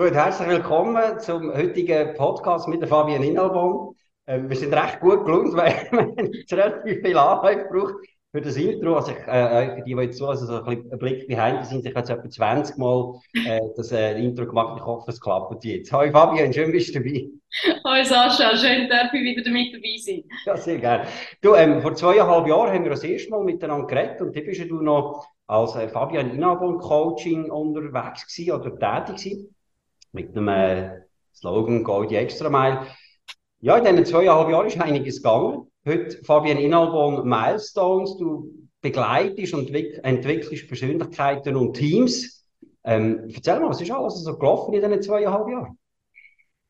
Gut, herzlich willkommen zum heutigen Podcast mit der Fabian Inalbom. Ähm, wir sind recht gut gelungen, weil wir relativ viel Arbeit braucht für das Intro. Also ich, äh, für die, die jetzt so, also so ein, Blick behind sind, ich habe jetzt etwa 20 Mal äh, das äh, Intro gemacht. Ich hoffe, es klappt jetzt. Hallo Fabian, schön bist du dabei. Hallo Sascha, schön, dass ich wieder mit dabei sein. Ja, sehr gerne. Du, ähm, vor zweieinhalb Jahren haben wir das erste Mal miteinander geredet und da bist du noch als äh, Fabian Inalbom Coaching unterwegs gewesen oder tätig gewesen mit dem äh, Slogan Go die Extra Mile. Ja, in diesen zweieinhalb Jahren ist einiges gegangen. Heute Fabian Inalbon Milestones. Du begleitest und entwickelst Persönlichkeiten und Teams. Ähm, erzähl mal, was ist alles so gelaufen in diesen zweieinhalb Jahren?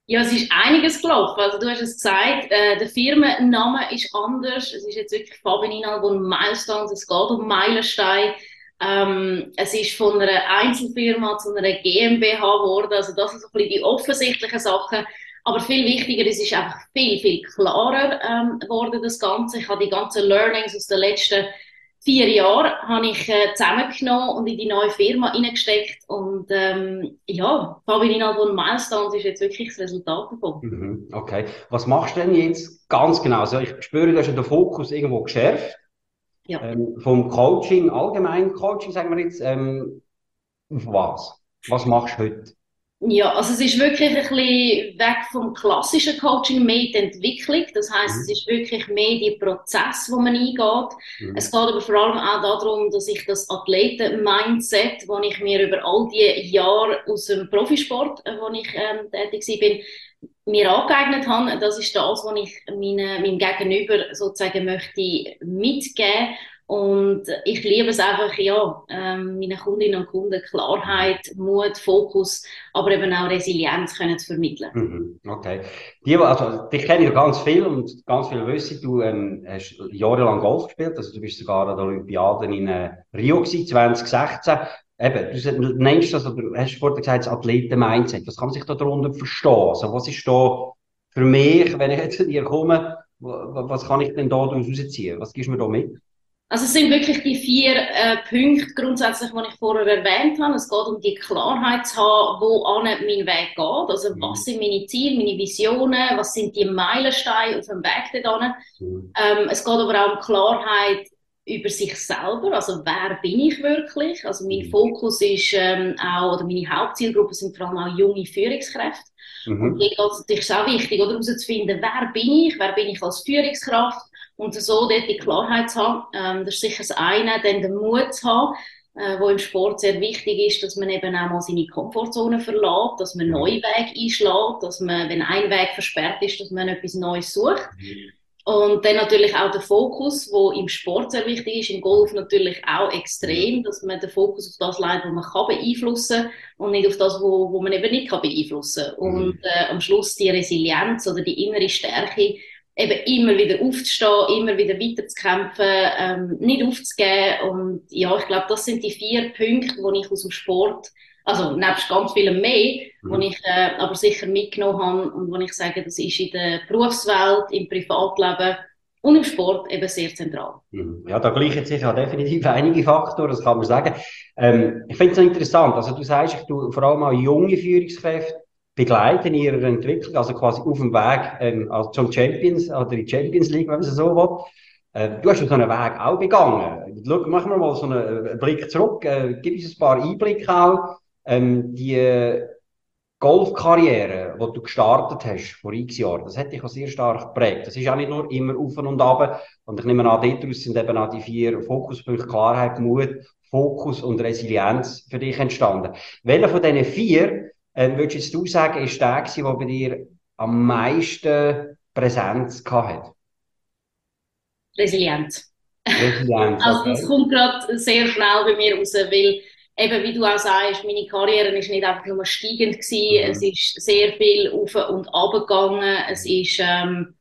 Ja, es ist einiges gelaufen. Also du hast es gesagt, äh, der Firmenname ist anders. Es ist jetzt wirklich Fabian Inalbon Milestones. Es geht um Meilensteine. Ähm, es ist von einer Einzelfirma zu einer GmbH geworden. Also das sind so ein bisschen die offensichtlichen Sachen. Aber viel wichtiger, es ist einfach viel, viel klarer ähm, geworden, das Ganze. Ich habe die ganzen Learnings aus den letzten vier Jahren habe ich äh, zusammengenommen und in die neue Firma hineingesteckt. Und ähm, ja, Fabian Inalbon Milestones ist jetzt wirklich das Resultat davon. Mhm, okay. Was machst du denn jetzt ganz genau? Also ich spüre, du hast den Fokus irgendwo geschärft. Ja. Ähm, vom Coaching, allgemein Coaching, sagen wir jetzt, ähm, auf was? Was machst du heute? Ja, also es ist wirklich ein bisschen weg vom klassischen Coaching, mehr die Entwicklung. Das heißt, mhm. es ist wirklich mehr die Prozess, wo man eingeht. Mhm. Es geht aber vor allem auch darum, dass ich das Athleten-Mindset, das ich mir über all die Jahre aus dem Profisport, äh, wo ich ähm, tätig bin, mir angeeignet habe, das ist das, was ich meine, meinem Gegenüber sozusagen möchte mitgeben. Und ich liebe es einfach, ja, ähm, meinen Kundinnen und Kunden Klarheit, Mut, Fokus, aber eben auch Resilienz können zu vermitteln. Mhm, okay. Die, also, dich kenne ich ganz viel und ganz viel wissen. Du ähm, hast jahrelang Golf gespielt, also du bist sogar an der Olympiade in äh, Rio 2016. Eben, du nennst das, oder hast vorhin gesagt, das Athleten-Mindset. Was kann man sich da darunter verstehen? Also, was ist da für mich, wenn ich jetzt zu dir komme, was kann ich denn da daraus rausziehen? Was gibst du mir da mit? Also es sind wirklich die vier äh, Punkte grundsätzlich, die ich vorher erwähnt habe. Es geht um die Klarheit zu haben, wo an mein Weg geht. Also mhm. was sind meine Ziele, meine Visionen, was sind die Meilensteine auf dem Weg dorthin. Mhm. Ähm, es geht aber auch um Klarheit, über sich selber, also wer bin ich wirklich? Also mein mhm. Fokus ist ähm, auch, oder meine Hauptzielgruppe sind vor allem auch junge Führungskräfte. Mhm. Und hier geht es natürlich auch wichtig, oder herauszufinden, wer bin ich, wer bin ich als Führungskraft und so dort die Klarheit zu haben. Ähm, das ist sicher das eine, dann den Mut zu haben, äh, wo im Sport sehr wichtig ist, dass man eben auch mal seine Komfortzone verlässt, dass man mhm. neue Wege einschlägt, dass man, wenn ein Weg versperrt ist, dass man etwas Neues sucht. Mhm. Und dann natürlich auch der Fokus, wo im Sport sehr wichtig ist, im Golf natürlich auch extrem, dass man den Fokus auf das leitet, was man kann beeinflussen und nicht auf das, wo, wo man eben nicht kann beeinflussen. Mhm. Und äh, am Schluss die Resilienz oder die innere Stärke, eben immer wieder aufzustehen, immer wieder weiterzukämpfen, ähm, nicht aufzugeben. Und ja, ich glaube, das sind die vier Punkte, die ich aus dem Sport also nebst ganz vielem mehr, mhm. wo ich äh, aber sicher mitgenommen habe und wo ich sage, das ist in der Berufswelt, im Privatleben und im Sport eben sehr zentral. Mhm. Ja, da gleichen sich ja definitiv einige Faktoren, das kann man sagen. Ähm, ich finde es interessant, also du sagst, ich tue vor allem auch junge Führungskräfte begleiten in ihrer Entwicklung, also quasi auf dem Weg ähm, also zum Champions oder die Champions League, wenn man so will. Äh, du hast so einen Weg auch begangen. Schau, machen wir mal so einen Blick zurück. Äh, gib uns ein paar Einblicke auch ähm, die Golfkarriere, die du gestartet hast vor x Jahren, das hat dich auch sehr stark geprägt. Das ist auch nicht nur immer auf und ab. Und ich nehme an, daraus sind eben auch die vier Fokuspunkte Klarheit, Mut, Fokus und Resilienz für dich entstanden. Welcher von diesen vier, äh, würdest du sagen, ist der gewesen, der bei dir am meisten Präsenz hatte? Resilienz. Resilienz. Okay. Also das kommt gerade sehr schnell bei mir raus, weil eben, wie du auch sagst, meine Karriere ist nicht einfach nur steigend gewesen, mhm. es ist sehr viel auf und ab gegangen, es ist, ähm,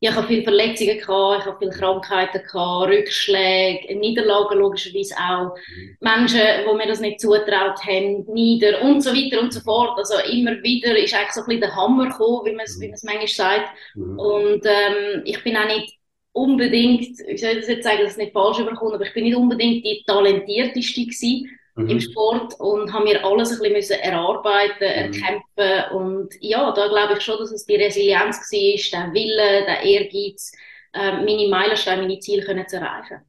ich habe viele Verletzungen gehabt, ich habe viele Krankheiten gehabt, Rückschläge, Niederlagen logischerweise auch, mhm. Menschen, wo mir das nicht zutraut haben, nieder und so weiter und so fort. Also immer wieder ist eigentlich so ein bisschen der Hammer gekommen, wie man es, wie man es manchmal sagt. Mhm. Und ähm, ich bin auch nicht unbedingt, ich soll das jetzt sagen, dass es nicht falsch überkommt, aber ich bin nicht unbedingt die talentierteste gewesen mhm. im Sport und habe mir alles ein bisschen erarbeiten, mhm. erkämpfen und ja, da glaube ich schon, dass es die Resilienz war, der Wille, der Ehrgeiz, äh, meine Meilensteine, meine Ziele können zu erreichen.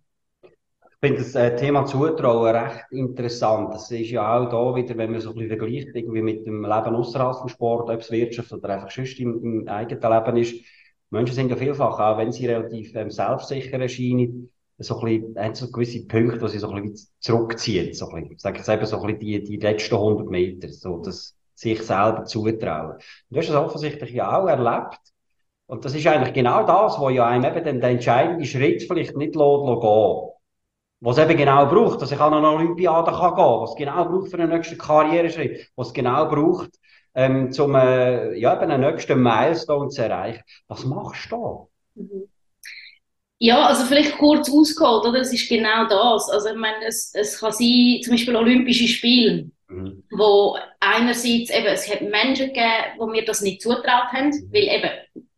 Ich finde das äh, Thema Zutrauen recht interessant. Das ist ja auch da wieder, wenn man so ein bisschen vergleicht, irgendwie mit dem Leben außerhalb vom Sport, ob es Wirtschaft oder einfach sonst im, im eigenen Leben ist. Menschen sind ja vielfach, auch wenn sie relativ ähm, selbstsicher erscheinen, so ein bisschen, so gewisse Punkte, die sie so ein bisschen zurückziehen. So ein bisschen, ich sage jetzt eben so ein bisschen die, die letzten 100 Meter, so das sich selber zutrauen. Und du hast das offensichtlich ja auch erlebt. Und das ist eigentlich genau das, wo ja einem eben den, den entscheidenden Schritt vielleicht nicht lässt, gehen was eben genau braucht, dass ich an eine Olympiade kann gehen was es genau braucht für den nächsten Karriereschritt, was genau braucht, ähm, um äh, ja, eben einen nächsten Milestone zu erreichen. Was machst du da? Mhm. Ja, also vielleicht kurz ausgeholt, oder? Es ist genau das. Also ich meine, es, es kann sein, zum Beispiel Olympische Spiele, mhm. wo einerseits eben, es hat Menschen gegeben, die mir das nicht zutraut haben, mhm. weil eben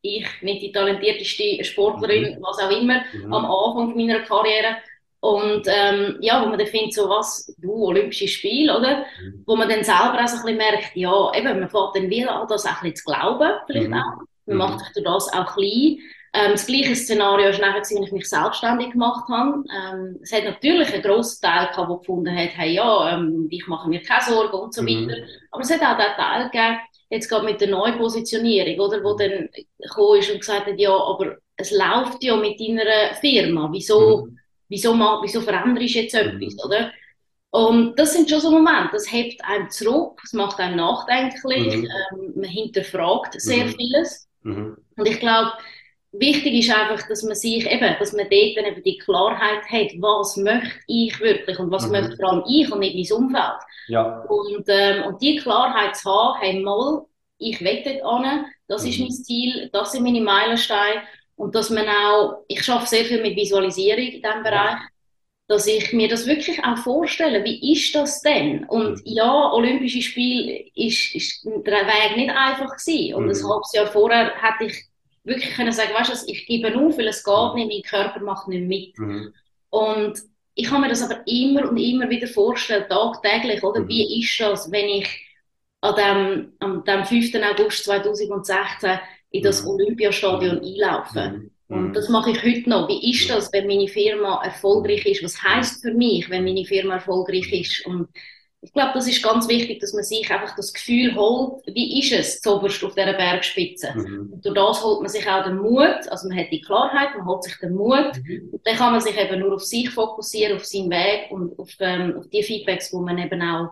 ich nicht die talentierteste Sportlerin, mhm. was auch immer, mhm. am Anfang meiner Karriere. Und ähm, ja, wo man dann findet, so was, du, Olympische Spiele, oder? Mhm. Wo man dann selber auch so ein bisschen merkt, ja, eben, man fängt dann wieder an, das auch ein bisschen zu glauben, vielleicht mhm. auch. Man macht sich durch das auch klein. Ähm, das gleiche Szenario war nachher, als ich mich selbstständig gemacht habe. Ähm, es hat natürlich einen grossen Teil gehabt, der gefunden hat, hey, ja, ähm, ich mache mir keine Sorgen und so mhm. weiter. Aber es hat auch den Teil gegeben, jetzt gerade mit der Neupositionierung, oder, wo dann gekommen ist und gesagt hat, ja, aber es läuft ja mit deiner Firma, wieso, mhm. wieso, wieso veränderst du jetzt mhm. etwas, oder? Und das sind schon so Momente, das hebt einem zurück, es macht einem nachdenklich, mhm. ähm, man hinterfragt sehr mhm. vieles. Mhm. Und ich glaube, wichtig ist einfach, dass man sich eben, dass man dort dann eben die Klarheit hat, was möchte ich wirklich und was mhm. möchte vor allem ich und nicht mein Umfeld. Ja. Und, ähm, und die Klarheit zu haben, hey, mal, ich will dort an, das mhm. ist mein Ziel, das sind meine Meilensteine und dass man auch, ich schaffe sehr viel mit Visualisierung in diesem Bereich, dass ich mir das wirklich auch vorstelle, wie ist das denn? Und mhm. ja, Olympische Spiele ist, ist der Weg nicht einfach gewesen. Und mhm. ein halbes Jahr vorher hätte ich wirklich können sagen, weißt du, ich gebe auf, weil es geht nicht, mein Körper macht nicht mit. Mhm. Und ich habe mir das aber immer und immer wieder vorgestellt, tagtäglich, oder? Mhm. Wie ist das, wenn ich an dem, am dem 5. August 2016 in das mhm. Olympiastadion mhm. einlaufe? Mhm. Und mhm. das mache ich heute noch. Wie ist das, wenn meine Firma erfolgreich ist? Was heißt für mich, wenn meine Firma erfolgreich ist? Und ich glaube, das ist ganz wichtig, dass man sich einfach das Gefühl holt, wie ist es zoberst auf dieser Bergspitze. Mhm. Und durch das holt man sich auch den Mut, also man hat die Klarheit, man holt sich den Mut mhm. und dann kann man sich eben nur auf sich fokussieren, auf seinen Weg und auf, ähm, auf die Feedbacks, wo man eben auch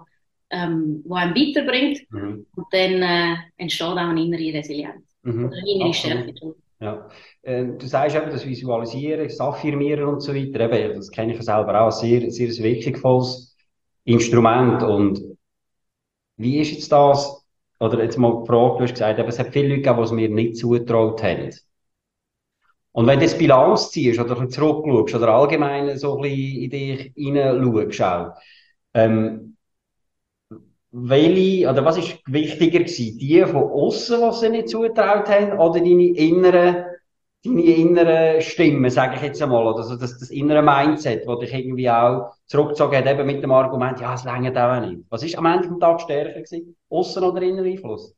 ähm, wo einem weiterbringt mhm. und dann äh, entsteht auch eine innere Resilienz mhm. oder eine innere Stärke. Ja. Ähm, du sagst eben, das Visualisieren, das Affirmieren und so weiter, eben, das kenne ich selber auch, sehr, sehr wirkungsvolles Instrument. Und wie ist jetzt das? Oder jetzt mal gefragt, du hast gesagt, es hat viele Leute gegeben, die es mir nicht zutraut haben. Und wenn du jetzt Bilanz ziehst oder zurückschaust oder allgemein so ein bisschen in dich hineinschaust, ähm, welche, oder was ist wichtiger gewesen? Die von außen, die sie nicht zutraut haben, oder deine inneren deine innere Stimme, sage ich jetzt einmal, oder so das, das innere Mindset, das dich irgendwie auch zurückgezogen hat, eben mit dem Argument, ja, es längert auch nicht. Was ist am Ende des Tages stärker gewesen? Aussen oder innerer Einfluss?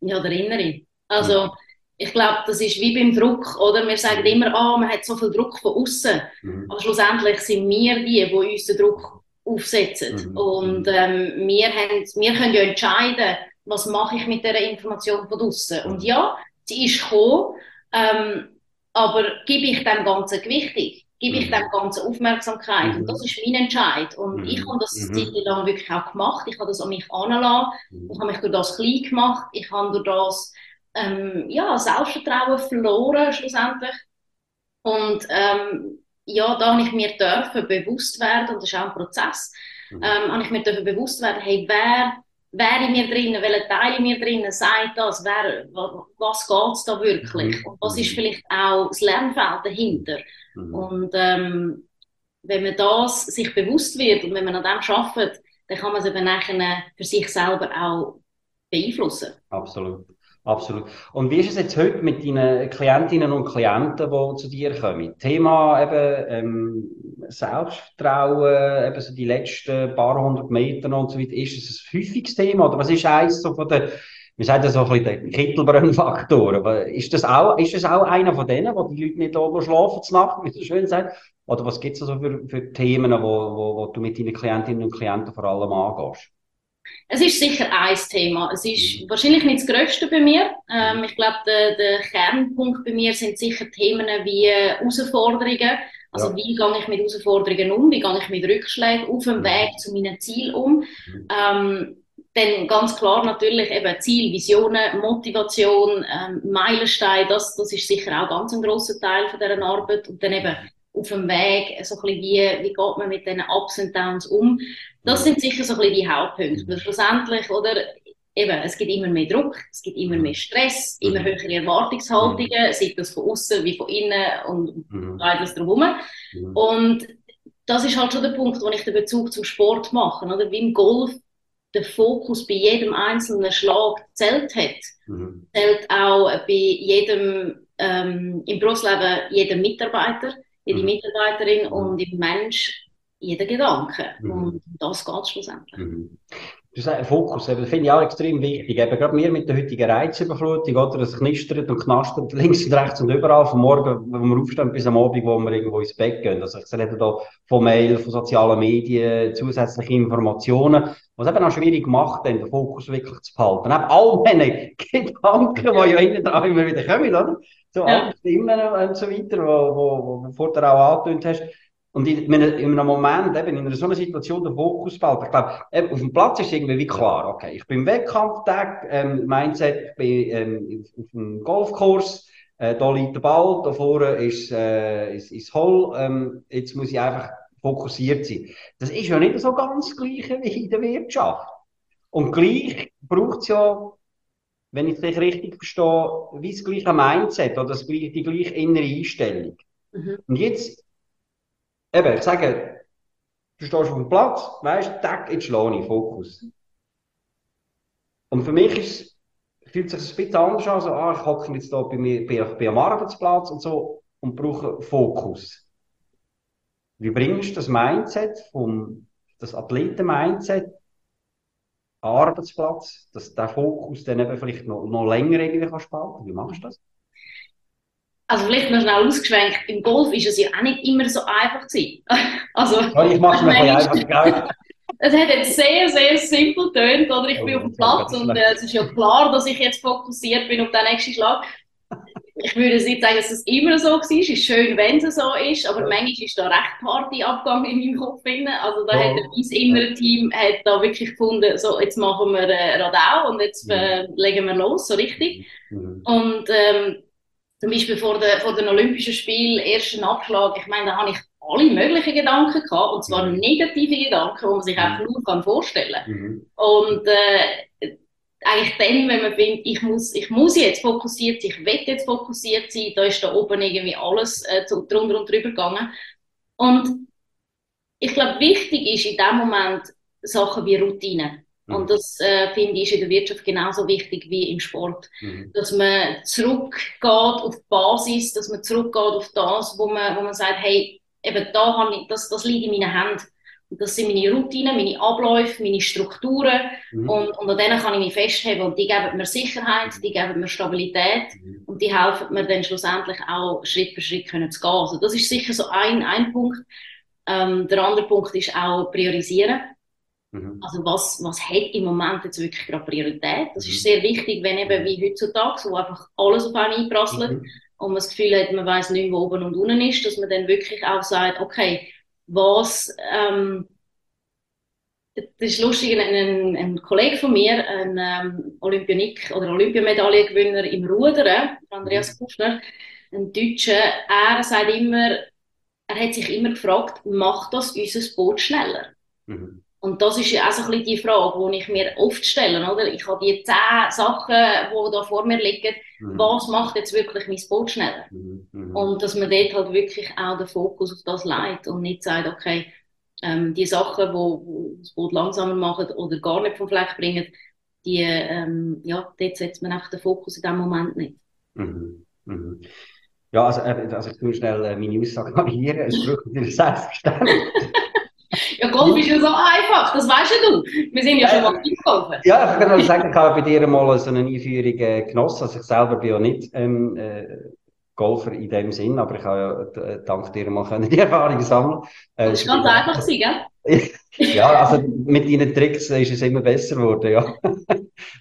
Ja, der innere. Also, mhm. ich glaube, das ist wie beim Druck, oder? Wir sagen immer, ah, man hat so viel Druck von außen. Mhm. Aber schlussendlich sind wir die, die uns den Druck aufsetzen. Mhm. Und ähm, wir, haben, wir können ja entscheiden, was mache ich mit dieser Information von außen. Und ja, sie ist gekommen, ähm, aber gebe ich dem Ganzen gewichtig? Gebe ich mhm. dem Ganzen Aufmerksamkeit? Mhm. Und das ist mein Entscheid. Und mhm. ich habe das mhm. Zeit lang wirklich auch gemacht. Ich habe das an mich angelassen. Mhm. Ich habe mich durch das klein gemacht. Ich habe durch das ähm, ja, Selbstvertrauen verloren, schlussendlich. Und ähm, ja, da habe ich mir dürfen bewusst werden, und das ist auch ein Prozess, mhm. ähm, habe ich mir bewusst werden, hey, wer, wer in mir drinnen, welcher Teil in mir drinnen sagt das, wer, was geht es da wirklich mhm. und was ist mhm. vielleicht auch das Lernfeld dahinter. Mhm. Und ähm, wenn man das sich bewusst wird und wenn man an dem arbeitet, dann kann man es eben nachher für sich selber auch beeinflussen. Absolut. Absolut. Und wie ist es jetzt heute mit deinen Klientinnen und Klienten, die zu dir kommen? Thema eben ähm, Selbstvertrauen, eben so die letzten paar hundert Meter und so weiter. Ist es ein häufiges Thema oder was ist eins so von der, wir sagen das so ein bisschen der Kittelbrennfaktor, aber ist das auch, ist das auch einer von denen, wo die Leute nicht oben schlafen zur Nacht, wie so schön sagt? Oder was gibt es also für, für Themen, wo, wo, wo du mit deinen Klientinnen und Klienten vor allem angehst? Es ist sicher ein Thema. Es ist mhm. wahrscheinlich nicht das Größte bei mir. Ähm, ich glaube, der, der, Kernpunkt bei mir sind sicher Themen wie Herausforderungen. Also ja. wie gehe ich mit Herausforderungen um? Wie gehe ich mit Rückschlägen auf dem mhm. Weg zu meinem Ziel um? Mhm. Ähm, dann ganz klar natürlich eben Ziel, Visionen, Motivation, ähm, Meilensteine, das, das ist sicher auch ganz ein grosser Teil von dieser Arbeit. Und dann eben auf dem Weg, so ein bisschen wie, wie geht man mit diesen Ups und Downs um. Das sind sicher so ein bisschen die Hauptpunkte. Weil schlussendlich, oder, eben, es gibt immer mehr Druck, es gibt immer mehr Stress, immer mhm. höhere Erwartungshaltungen, mhm. sei das von außen wie von innen und mhm. beides drumherum. Mhm. Und das ist halt schon der Punkt, wo ich den Bezug zum Sport mache, oder? Wie im Golf der Fokus bei jedem einzelnen Schlag zählt hat, mhm. zählt auch bei jedem, ähm, im Berufsleben jedem Mitarbeiter jede mhm. Mitarbeiterin und im Mensch jeder Gedanke. Mhm. Und das geht schlussendlich. Mhm. Fokus, das finde ich auch extrem wichtig. Eben, gerade mir mit der heutigen Reizüberflutung, oder? Es knistert und knastert links und rechts und überall, von morgen, wo wir aufstehen, bis am Abend, wo wir irgendwo ins Bett gehen. Also, ich rede da von Mail, von sozialen Medien, zusätzliche Informationen, was eben auch schwierig macht, den Fokus wirklich zu behalten. Neben all diesen Gedanken, die ja innen dran immer wieder kommen, oder? So ja. Stimmen und so weiter, wo du vorher auch angetönt hast. Und in, in einem Moment, eben in so einer Situation, der Fokus fällt. Ich glaube, auf dem Platz ist irgendwie wie klar, okay, ich bin im Wettkampftag, ähm, Mindset, ich bin ähm, auf dem Golfkurs, äh, da liegt der Ball, da vorne ist, äh, ist, ist Hole, ähm, jetzt muss ich einfach fokussiert sein. Das ist ja nicht so ganz das Gleiche wie in der Wirtschaft. Und gleich braucht es ja, wenn ich es richtig verstehe, wie das gleiche Mindset oder das gleiche, die gleiche innere Einstellung. Mhm. Und jetzt eben, ich sage, du stehst auf dem Platz, weißt, tack, jetzt schlage ich, Fokus. Und für mich ist, fühlt sich ein bisschen anders an, so, ah, ich hocke jetzt da bei mir, bei, bei am Arbeitsplatz und so und brauche Fokus. Wie bringst du das Mindset vom, das Athleten-Mindset Arbeitsplatz, dass der Fokus dann eben vielleicht noch, noch länger irgendwie kann spalten? Wie machst du das? Also vielleicht noch schnell ausgeschwenkt, im Golf ist es ja auch nicht immer so einfach gewesen. also, ja, ich mache es mir einfach, gell? Es hat jetzt sehr, sehr simpel tönt, oder? Ich bin auf dem Platz und äh, es ist ja klar, dass ich jetzt fokussiert bin auf den nächsten Schlag. Ich würde nicht sagen, dass es immer so war. Es ist schön, wenn es so ist, aber ja. manchmal ist da recht Abgang in meinem Kopf drin. Also da ja. hat mein innere Team hat da wirklich gefunden, so jetzt machen wir äh, Radau und jetzt äh, legen wir los, so richtig. Mhm. Und ähm, zum Beispiel vor, der, vor den Olympischen Spielen, ersten Abschlag, ich meine, da habe ich alle möglichen Gedanken gehabt, und zwar mhm. negative Gedanken, die man sich einfach mhm. nur kann vorstellen kann. Mhm. Und äh, eigentlich dann, wenn man findet, ich muss, ich muss jetzt fokussiert sein, ich will jetzt fokussiert sein, da ist da oben irgendwie alles äh, drunter und drüber gegangen. Und ich glaube, wichtig ist in dem Moment Sachen wie Routine. Und mhm. das äh, finde ich ist in der Wirtschaft genauso wichtig wie im Sport. Mhm. Dass man zurückgeht auf die Basis, dass man zurückgeht auf das, wo man, wo man sagt, hey, eben da habe ich, das, das liegt in meinen Händen. Und das sind meine Routinen, meine Abläufe, meine Strukturen. Mhm. Und, und an denen kann ich mich festheben. Und die geben mir Sicherheit, die geben mir Stabilität. Mhm. Und die helfen mir dann schlussendlich auch Schritt für Schritt können zu gehen. Also das ist sicher so ein, ein Punkt. Ähm, der andere Punkt ist auch priorisieren. Mhm. Also was, was hat im Moment jetzt wirklich gerade Priorität? Das mhm. ist sehr wichtig, wenn eben wie heutzutage, wo einfach alles auf einen einprasselt mhm. und man das Gefühl hat, man weiß nicht, wo oben und unten ist, dass man dann wirklich auch sagt, okay, was, ähm, das ist lustig, ein, ein, ein Kollege von mir, ein ähm, Olympionik oder Olympiamedaillengewinner im Rudern, Andreas mhm. Kufner, ein Deutscher, er sagt immer, er hat sich immer gefragt, macht das unser Boot schneller? Mhm. Und das ist ja auch so ein bisschen die Frage, die ich mir oft stelle, oder? Ich habe die zehn Sachen, die da vor mir liegen. Mhm. Was macht jetzt wirklich mein Boot schneller? Mhm. mhm. Und dass man dort halt wirklich auch den Fokus auf das leitet und nicht sagt, okay, ähm, die Sachen, die, das Boot langsamer machen oder gar nicht vom Fleck bringen, die, ähm, ja, dort setzt man einfach den Fokus in dem Moment nicht. Mhm. Mhm. Ja, also, äh, also ich tue schnell äh, meine Aussage variieren. Es braucht natürlich Selbstverständnis. ja, Golf ist ja so einfach, das weißt ja du. Wir sind ja schon mal golfen. Ja, ich kann mal sagen, ich habe bei dir mal so eine Einführung äh, genossen. Also ich selber bin ja nicht ähm, äh, Golfer in dem Sinn, aber ich habe ja äh, dank dir mal können die Erfahrung sammeln. Äh, das ist ganz einfach sein, gell? ja, also mit deinen Tricks ist es immer besser geworden, ja.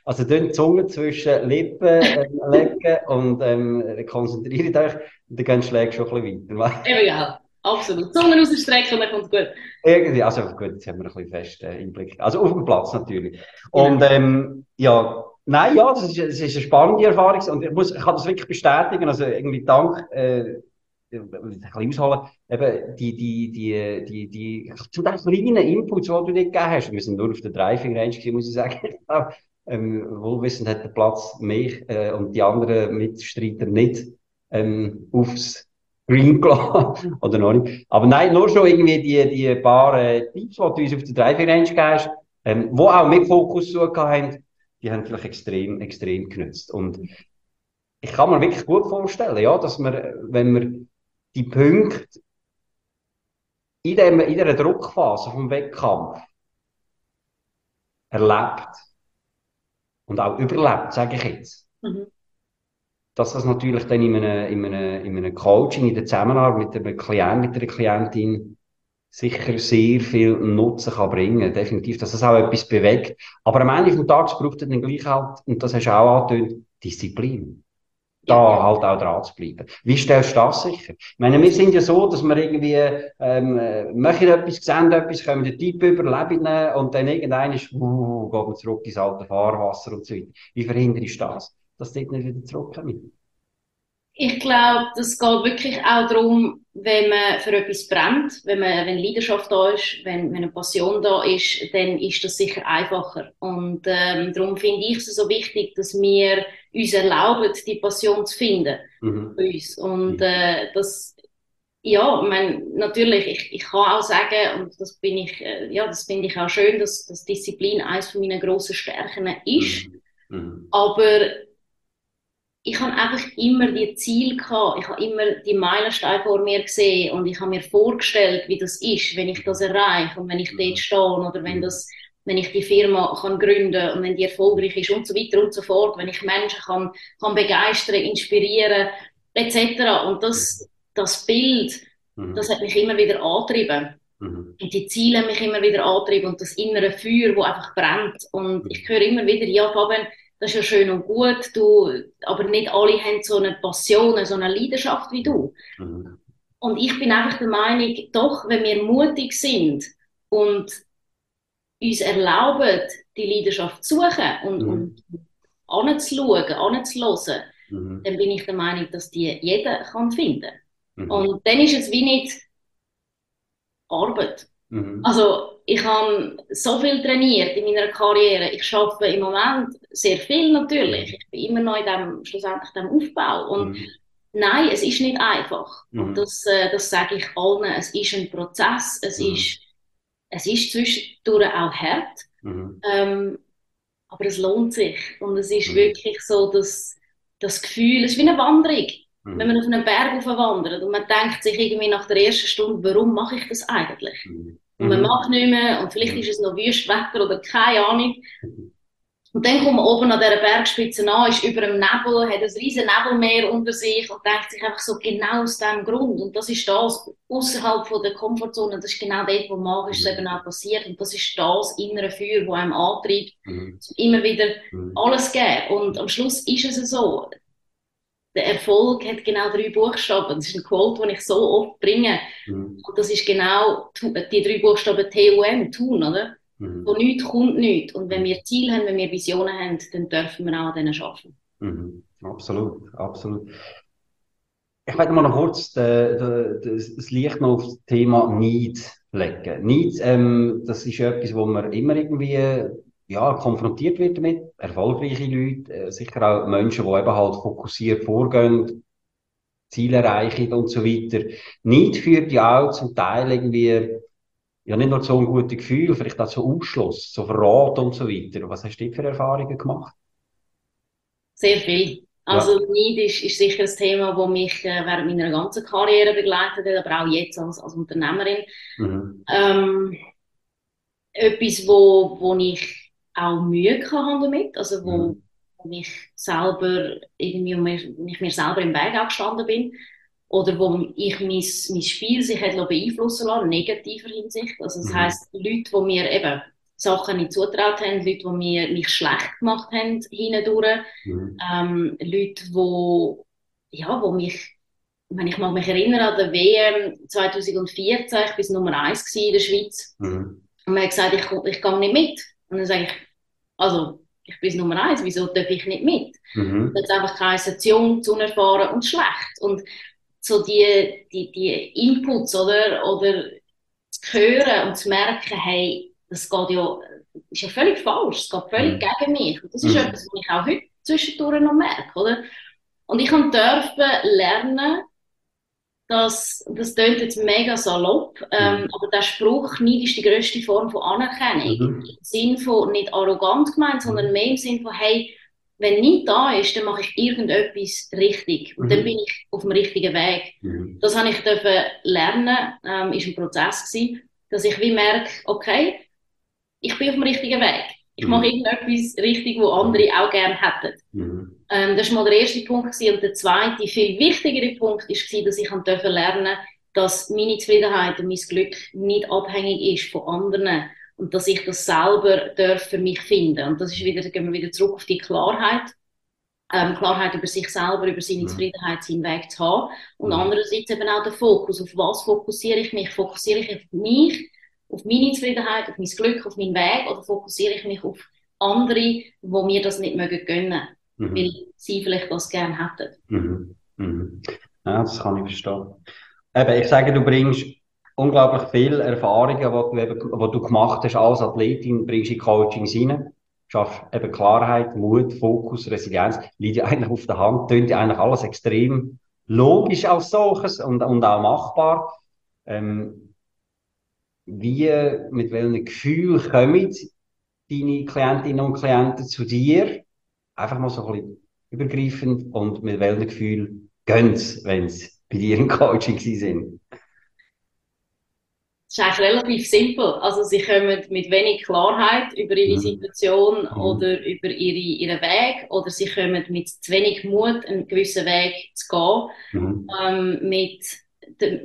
Also dann die Zunge zwischen Lippen äh, legen und ähm, konzentriert euch, dann gehen Schläge schon ein bisschen weiter. Eben, ja. Absolut. Zunge rausstrecken, dann kommt gut. Irgendwie, also gut, jetzt haben wir ein bisschen fest äh, Einblick. Also auf dem Platz natürlich. Und genau. ähm, ja, Nein, ja, das ist, das ist eine spannende Erfahrung und ich, muss, ich kann das wirklich bestätigen. Also irgendwie dank, äh, ein bisschen ausholen, eben die, die, die, die, die, zum Teil kleinen Inputs, die du dir gegeben hast. Wir sind nur auf der Driving Range gewesen, muss ich sagen. ähm, wohlwissend hat der Platz mich äh, und die anderen Mitstreiter nicht ähm, aufs Green gelassen. Oder noch nicht. Aber nein, nur schon irgendwie die, die paar äh, Tipps, die du uns auf der Driving Range gegeben hast, ähm, wo auch mit Fokus haben, die haben vielleicht extrem, extrem genützt. Und ich kann mir wirklich gut vorstellen, ja, dass man, wenn man die Punkte in, dem, in dieser Druckphase vom Wettkampf erlebt und auch überlebt, sage ich jetzt, mhm. Dass das natürlich dann in einem, in, einem, in einem Coaching, in der Zusammenarbeit mit einem Klient, mit einer Klientin sicher sehr viel Nutzen kann bringen. Definitiv, dass das auch etwas bewegt. Aber am Ende des Tages braucht es dann gleich halt, und das hast du auch angetönt, Disziplin. Da halt auch dran zu bleiben. Wie stellst du das sicher? Ich meine, wir sind ja so, dass wir irgendwie, ähm, machen etwas, sehen etwas, kommen den Typ über, leben und dann irgendein ist, uh, geht man zurück ins alte Fahrwasser und so weiter. Wie verhinderst du das? Dass dort nicht wieder zurückkommt? Ich glaube, das geht wirklich auch darum, wenn man für etwas brennt, wenn, man, wenn Leidenschaft da ist, wenn, wenn eine Passion da ist, dann ist das sicher einfacher. Und ähm, darum finde ich es so wichtig, dass wir uns erlauben, die Passion zu finden mhm. uns. Und mhm. äh, das, ja, ich meine, natürlich, ich, ich kann auch sagen, und das bin ich, äh, ja, das finde ich auch schön, dass, dass Disziplin eines von meinen grossen Stärken ist. Mhm. mhm. Aber ich habe einfach immer die Ziele gehabt, ich habe immer die Meilensteine vor mir gesehen und ich habe mir vorgestellt, wie das ist, wenn ich das erreiche und wenn ich dort stehe oder wenn das, wenn ich die Firma kann gründen und wenn die erfolgreich ist und so weiter und so fort, wenn ich Menschen kann, kann begeistern, inspirieren etc. Und das, das Bild, mhm. das hat mich immer wieder angetrieben. Mhm. Und die Ziele haben mich immer wieder angetrieben und das innere Feuer, wo einfach brennt. Und mhm. ich höre immer wieder, ja, Fabian, das ist ja schön und gut, du, aber nicht alle haben so eine Passion, so eine Leidenschaft wie du. Mhm. Und ich bin einfach der Meinung, doch, wenn wir mutig sind und uns erlauben, die Leidenschaft zu suchen und, mhm. und anzuschauen, anzuhören, mhm. dann bin ich der Meinung, dass die jeder kann finden. Mhm. Und dann ist es wie nicht Arbeit. Mhm. Also ich habe so viel trainiert in meiner Karriere. Ich arbeite im Moment sehr viel natürlich. Ich bin immer noch in dem, schlussendlich dem Aufbau. Und mhm. nein, es ist nicht einfach. Mhm. Und das, äh, das sage ich allen. Es ist ein Prozess. Es, mhm. ist, es ist zwischendurch auch hart. Mhm. Ähm, aber es lohnt sich. Und es ist mhm. wirklich so, dass das Gefühl, es ist wie eine Wanderung. Mhm. Wenn man auf einen Berg wandert und man denkt sich irgendwie nach der ersten Stunde, warum mache ich das eigentlich? Mhm. Und man mhm. mag nicht mehr und vielleicht ist es noch Wüstwetter oder keine Ahnung. Und dann kommt man oben an dieser Bergspitze an, ist über dem Nebel, hat ein riesen Nebelmeer unter sich und denkt sich einfach so genau aus diesem Grund. Und das ist das außerhalb der Komfortzone, das ist genau dort, wo magisch mhm. eben auch passiert. Und das ist das innere Feuer, das einem antreibt, mhm. immer wieder mhm. alles geben. Und am Schluss ist es so, der Erfolg hat genau drei Buchstaben. Das ist ein Quote, den ich so oft bringe. Mhm. Und das ist genau die drei Buchstaben T-U-M, tun, oder? Mhm. Von nichts kommt nichts. Und wenn wir Ziele haben, wenn wir Visionen haben, dann dürfen wir auch an denen arbeiten. Mhm. Absolut, absolut. Ich werde mal noch kurz de, das Licht noch auf das Thema Need legen. Nicht, ähm, das ist etwas, wo man immer irgendwie ja, konfrontiert wird damit. Erfolgreiche Leute, äh, sicher auch Menschen, die eben halt fokussiert vorgehen, Ziele erreichen und so weiter. Nicht führt ja auch zum Teil irgendwie, ja, nicht nur so ein gutes Gefühl, vielleicht auch so Ausschluss, so Verrat und so weiter. Was hast du für Erfahrungen gemacht? Sehr viel. Also ja. Neid ist, ist sicher ein Thema, das mich äh, während meiner ganzen Karriere begleitet hat, aber auch jetzt als, als Unternehmerin. Mhm. Ähm, etwas, wo, wo ich auch Mühe kann damit, also wo, mhm. wo ich selber irgendwie, wo ich mir selber im Weg angestanden bin oder wo ich mein, mein Spiel sich hat beeinflussen lassen, negativer Hinsicht. Also das mhm. heisst, Leute, die mir eben Sachen nicht zutraut haben, Leute, die mir, mich schlecht gemacht haben, hindurch, mhm. ähm, Leute, die, ja, wo mich, wenn ich mag mich erinnern an der WM 2014, ich war Nummer 1 in der Schweiz, mhm. und man hat gesagt, ich, ich gehe nicht mit. Und dann sage ich, also, ich bin Nummer 1, wieso darf ich nicht mit? Mhm. Das ist einfach geheißen, zu jung, zu unerfahren und schlecht. Und so die, die, die Inputs, oder, oder zu hören und zu merken, hey, das geht ja, ist ja völlig falsch, es geht völlig mhm. gegen mich. Und das ist mhm. etwas, was ich auch heute zwischendurch noch merke, oder? Und ich durfte lernen, dass, das klingt jetzt mega salopp, ähm, mhm. aber der Spruch, Neid ist die grösste Form von Anerkennung. Mhm. Im Sinn von, nicht arrogant gemeint, sondern mhm. mehr im Sinn von, hey, wenn nicht da ist, dann mache ich irgendetwas richtig. Und mhm. dann bin ich auf dem richtigen Weg. Mhm. Das habe ich dürfen lernen, ähm, ist ein Prozess gewesen, dass ich wie merke, okay, ich bin auf dem richtigen Weg. Ich mhm. mache irgendetwas richtig, wo andere auch gerne hätten. Ähm, das war mal der erste Punkt. Gewesen. Und der zweite, viel wichtigere Punkt, war, dass ich lernen lernen dass meine Zufriedenheit und mein Glück nicht abhängig ist von anderen und dass ich das selber darf für mich finden. Und das ist wieder, da gehen wir wieder zurück auf die Klarheit. Ähm, Klarheit über sich selber, über seine mhm. Zufriedenheit, seinen Weg zu haben. Und mhm. andererseits eben auch der Fokus. Auf was fokussiere ich mich? Fokussiere ich auf mich auf meine Zufriedenheit, auf mein Glück, auf meinen Weg oder fokussiere ich mich auf andere, wo mir das nicht mögen gönnen, mhm. weil sie vielleicht das gerne hätten. Mhm. Mhm. Ja, das kann ich verstehen. Eben, ich sage, du bringst unglaublich viele Erfahrungen, die du, die du gemacht hast als Athletin, bringst in Coachings rein. Schaffst eben Klarheit, Mut, Fokus, Resilienz, liegt ja eigentlich auf der Hand, tönt ja eigentlich alles extrem logisch als solches und, und auch machbar. Ähm, wie, mit welchem Gefühl kommen deine Klientinnen und Klienten zu dir? Einfach mal so ein bisschen übergreifend und mit welchem Gefühl gehen sie, wenn sie bei dir im Coaching sind? Das ist eigentlich relativ simpel. Also sie kommen mit wenig Klarheit über ihre mhm. Situation mhm. oder über ihre, ihren Weg oder sie kommen mit zu wenig Mut, einen gewissen Weg zu gehen, mhm. ähm, mit,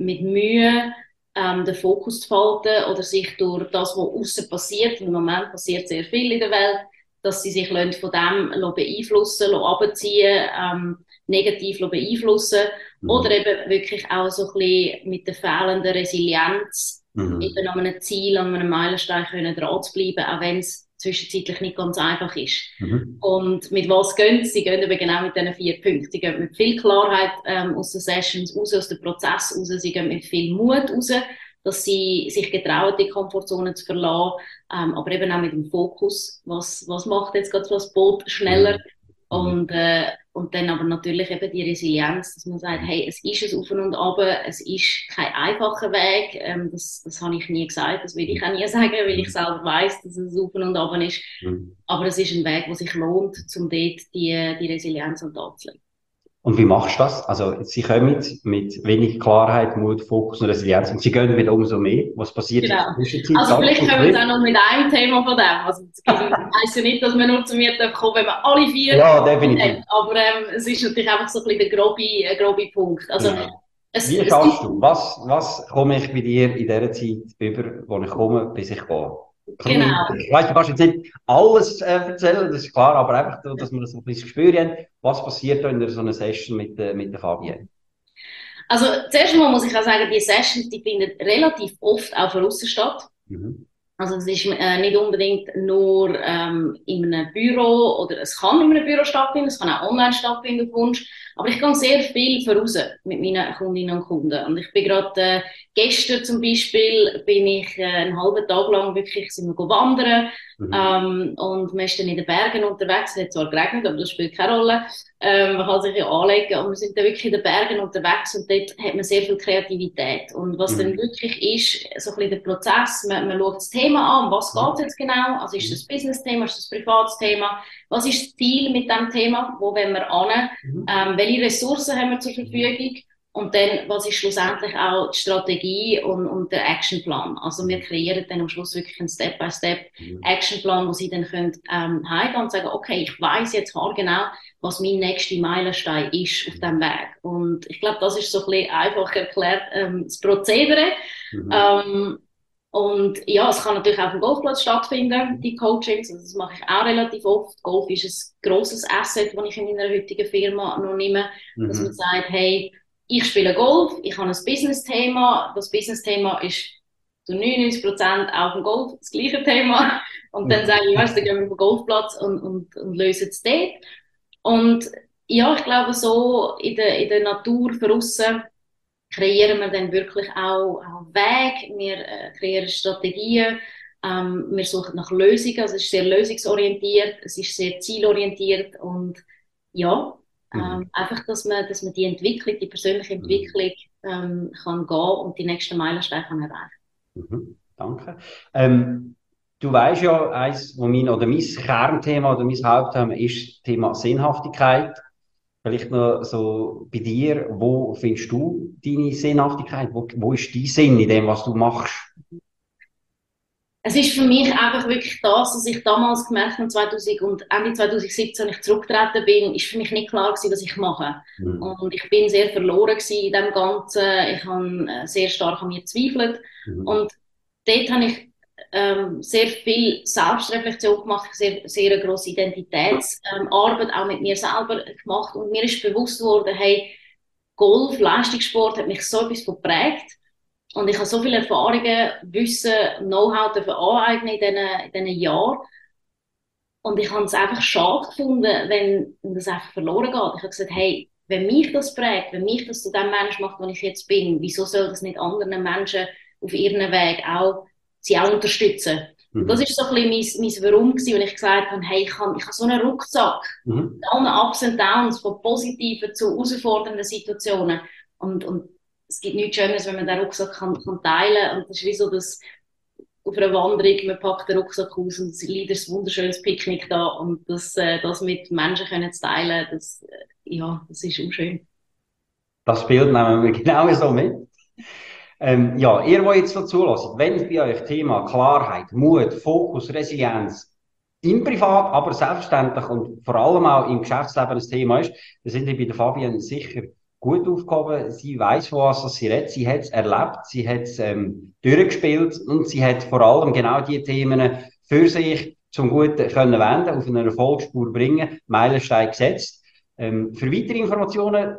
mit Mühe, ähm, den Fokus zu halten oder sich durch das, was außen passiert, im Moment passiert sehr viel in der Welt, dass sie sich von dem beeinflussen, abziehen, ähm, negativ beeinflussen mhm. oder eben wirklich auch so ein bisschen mit der fehlenden Resilienz mhm. eben an einem Ziel, an einem Meilenstein können dran zu bleiben, auch wenn es zwischenzeitlich nicht ganz einfach ist. Mhm. Und mit was gehen sie? Sie gehen eben genau mit diesen vier Punkten. Sie gehen mit viel Klarheit ähm, aus den Sessions raus, aus dem Prozess raus. Sie gehen mit viel Mut raus, dass sie sich getrauen, die Komfortzone zu verlassen, ähm, aber eben auch mit dem Fokus. Was, was macht jetzt gerade so das Boot schneller? Mhm. Und, äh, und dann aber natürlich eben die Resilienz, dass man sagt, hey, es ist ein Auf und Ab, es ist kein einfacher Weg. Ähm, das, das habe ich nie gesagt, das will ich auch nie sagen, weil ich selber weiß, dass es ein Auf und Ab ist. Mhm. Aber es ist ein Weg, der sich lohnt, um dort die, die Resilienz an den Tag zu legen. Und wie machst du das? Also, sie kommen mit wenig Klarheit, Mut, Fokus und Resilienz und sie gehen wieder umso mehr. Was passiert genau. in? Also, vielleicht können wir auch noch mit einem Thema von dem. Also, das heisst ja nicht, dass man nur zu mir kommen wenn man alle vier Ja, definitiv. Hat. Aber ähm, es ist natürlich einfach so ein bisschen der grobe, äh, grobe Punkt. Also, ja. es, wie schaffst du? Was, was komme ich bei dir in der Zeit über, wo ich komme, bis ich gehe? Genau. Ich weiss, du kannst jetzt nicht alles äh, erzählen, das ist klar, aber einfach, dass wir das ein bisschen spüren, was passiert da in so einer Session mit, äh, mit der Fabienne? Also, zuerst mal muss ich auch sagen, die Sessions, die finden relativ oft auch von außen statt. Mhm. Also es ist äh, nicht unbedingt nur ähm, in einem Büro oder es kann in einem Büro stattfinden, es kann auch online stattfinden auf Wunsch. Aber ich gehe sehr viel voraus mit meinen Kundinnen und Kunden. Und ich bin gerade äh, gestern zum Beispiel bin ich äh, einen halben Tag lang wirklich sind wir wandern mhm. ähm, und wir sind dann in den Bergen unterwegs. Es hat zwar geregnet, aber das spielt keine Rolle. Ähm, man kann sich ja anlegen und wir sind dann wirklich in den Bergen unterwegs und dort hat man sehr viel Kreativität. Und was mhm. dann wirklich ist, so ein bisschen der Prozess, man, man schaut das Thema an, was geht jetzt genau, also ist das Business-Thema, ist das Privatsthema, was ist das Ziel mit dem Thema, wo wollen wir an, mhm. ähm, welche Ressourcen haben wir zur Verfügung und dann, was ist schlussendlich auch die Strategie und, und der Actionplan? Also wir kreieren dann am Schluss wirklich einen Step-by-Step-Actionplan, wo Sie dann können, ähm, heimgehen und sagen, okay, ich weiß jetzt genau, was mein nächster Meilenstein ist auf diesem Weg. Und ich glaube, das ist so ein bisschen einfach erklärt, ähm, das Prozedere. Mhm. Ähm, und ja, es kann natürlich auch auf dem Golfplatz stattfinden, die Coachings. Also das mache ich auch relativ oft. Golf ist ein grosses Asset, das ich in meiner heutigen Firma noch nehme. Mhm. Dass man sagt, hey, ich spiele Golf, ich habe ein Business-Thema. Das Business-Thema ist zu 99 Prozent auch im Golf das gleiche Thema. Und dann sage ich, weißt du, dann gehen wir auf den Golfplatz und, und, und lösen es dort. Und ja, ich glaube, so in der, in der Natur draussen kreieren wir dann wirklich auch, auch Wege, wir äh, kreieren Strategien, ähm, wir suchen nach Lösungen, also es ist sehr lösungsorientiert, es ist sehr zielorientiert und ja, Mhm. Ähm, einfach, dass man, dass man die Entwicklung, die persönliche mhm. Entwicklung ähm, kann gehen und die nächsten Meilensteine kann erreichen. Mhm. Danke. Ähm, du weißt ja, eins, wo mein, oder mein Kernthema oder mein Hauptthema ist das Thema Sinnhaftigkeit. Vielleicht noch so bei dir, wo findest du deine Sinnhaftigkeit? Wo, wo ist dein Sinn in dem, was du machst? Es ist für mich einfach wirklich das, was ich damals gemerkt habe, 2000 und Ende 2017, als ich zurückgetreten bin, ist für mich nicht klar gewesen, was ich mache. Mhm. Und ich bin sehr verloren gewesen in dem Ganzen. Ich habe äh, sehr stark an mir gezweifelt. Mhm. Und dort habe ich ähm, sehr viel Selbstreflexion gemacht, sehr, sehr eine grosse Identitätsarbeit ähm, auch mit mir selber gemacht. Und mir ist bewusst geworden, hey, Golf, Leistungssport hat mich so etwas geprägt und ich habe so viele Erfahrungen, Wissen, Know-how aneignen in diesen, in diesen Jahren. Und ich habe es einfach schade gefunden, wenn das einfach verloren geht. Ich habe gesagt, hey, wenn mich das prägt, wenn mich das zu dem Menschen macht, wo ich jetzt bin, wieso soll das nicht anderen Menschen auf ihrem Weg auch, sie auch unterstützen? Mhm. Das ist so ein bisschen mein, mein Warum gewesen, wenn ich gesagt habe, hey, ich habe, ich habe so einen Rucksack, mhm. alle Ups und Downs, von positiven zu herausfordernden Situationen. Und, und es gibt nichts Schöneres, wenn man den Rucksack kann, kann teilen kann. Und das ist wie so, dass auf einer Wanderung, man packt den Rucksack aus und es liegt ein wunderschönes Picknick da und das, äh, das mit Menschen können zu teilen, das, äh, ja, das ist auch schön. Das Bild nehmen wir genau so mit. Ähm, ja, ihr, die jetzt so zulässt, wenn bei euch Thema Klarheit, Mut, Fokus, Resilienz im Privat, aber selbstverständlich und vor allem auch im Geschäftsleben ein Thema ist, dann sind ihr bei der Fabian sicher gut aufgehoben. Sie weiß, was sie redet. Sie hat es erlebt, sie hat es ähm, durchgespielt und sie hat vor allem genau die Themen für sich zum Guten können wenden, auf eine Erfolgsspur bringen, Meilenstein gesetzt. Ähm, für weitere Informationen,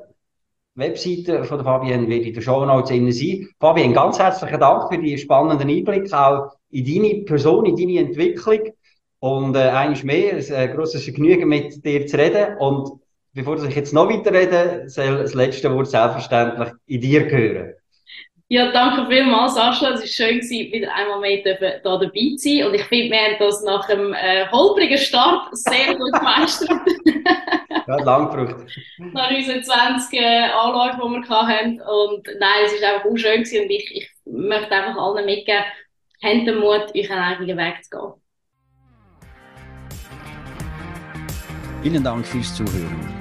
Webseite von der Fabienne wird in den Show Notes sein. Fabienne, ganz herzlichen Dank für die spannenden Einblicke auch in deine Person, in deine Entwicklung. Und äh, eines mehr, ein äh, grosses Vergnügen mit dir zu reden. Und bevor ich jetzt noch weiter rede, soll das letzte Wort selbstverständlich in dir gehören. Ja, danke vielmals, Sascha. Es war schön, wieder einmal mehr hier dabei zu sein. Und ich finde, wir haben das nach einem äh, holprigen Start sehr gut gemeistert. ja, lang gebraucht. nach unseren 20 äh, Anlagen, die wir hatten. Und nein, es war einfach auch schön gewesen. Und ich, ich möchte einfach allen mitgeben, habt den Mut, euch einen eigenen Weg zu gehen. Vielen Dank fürs Zuhören.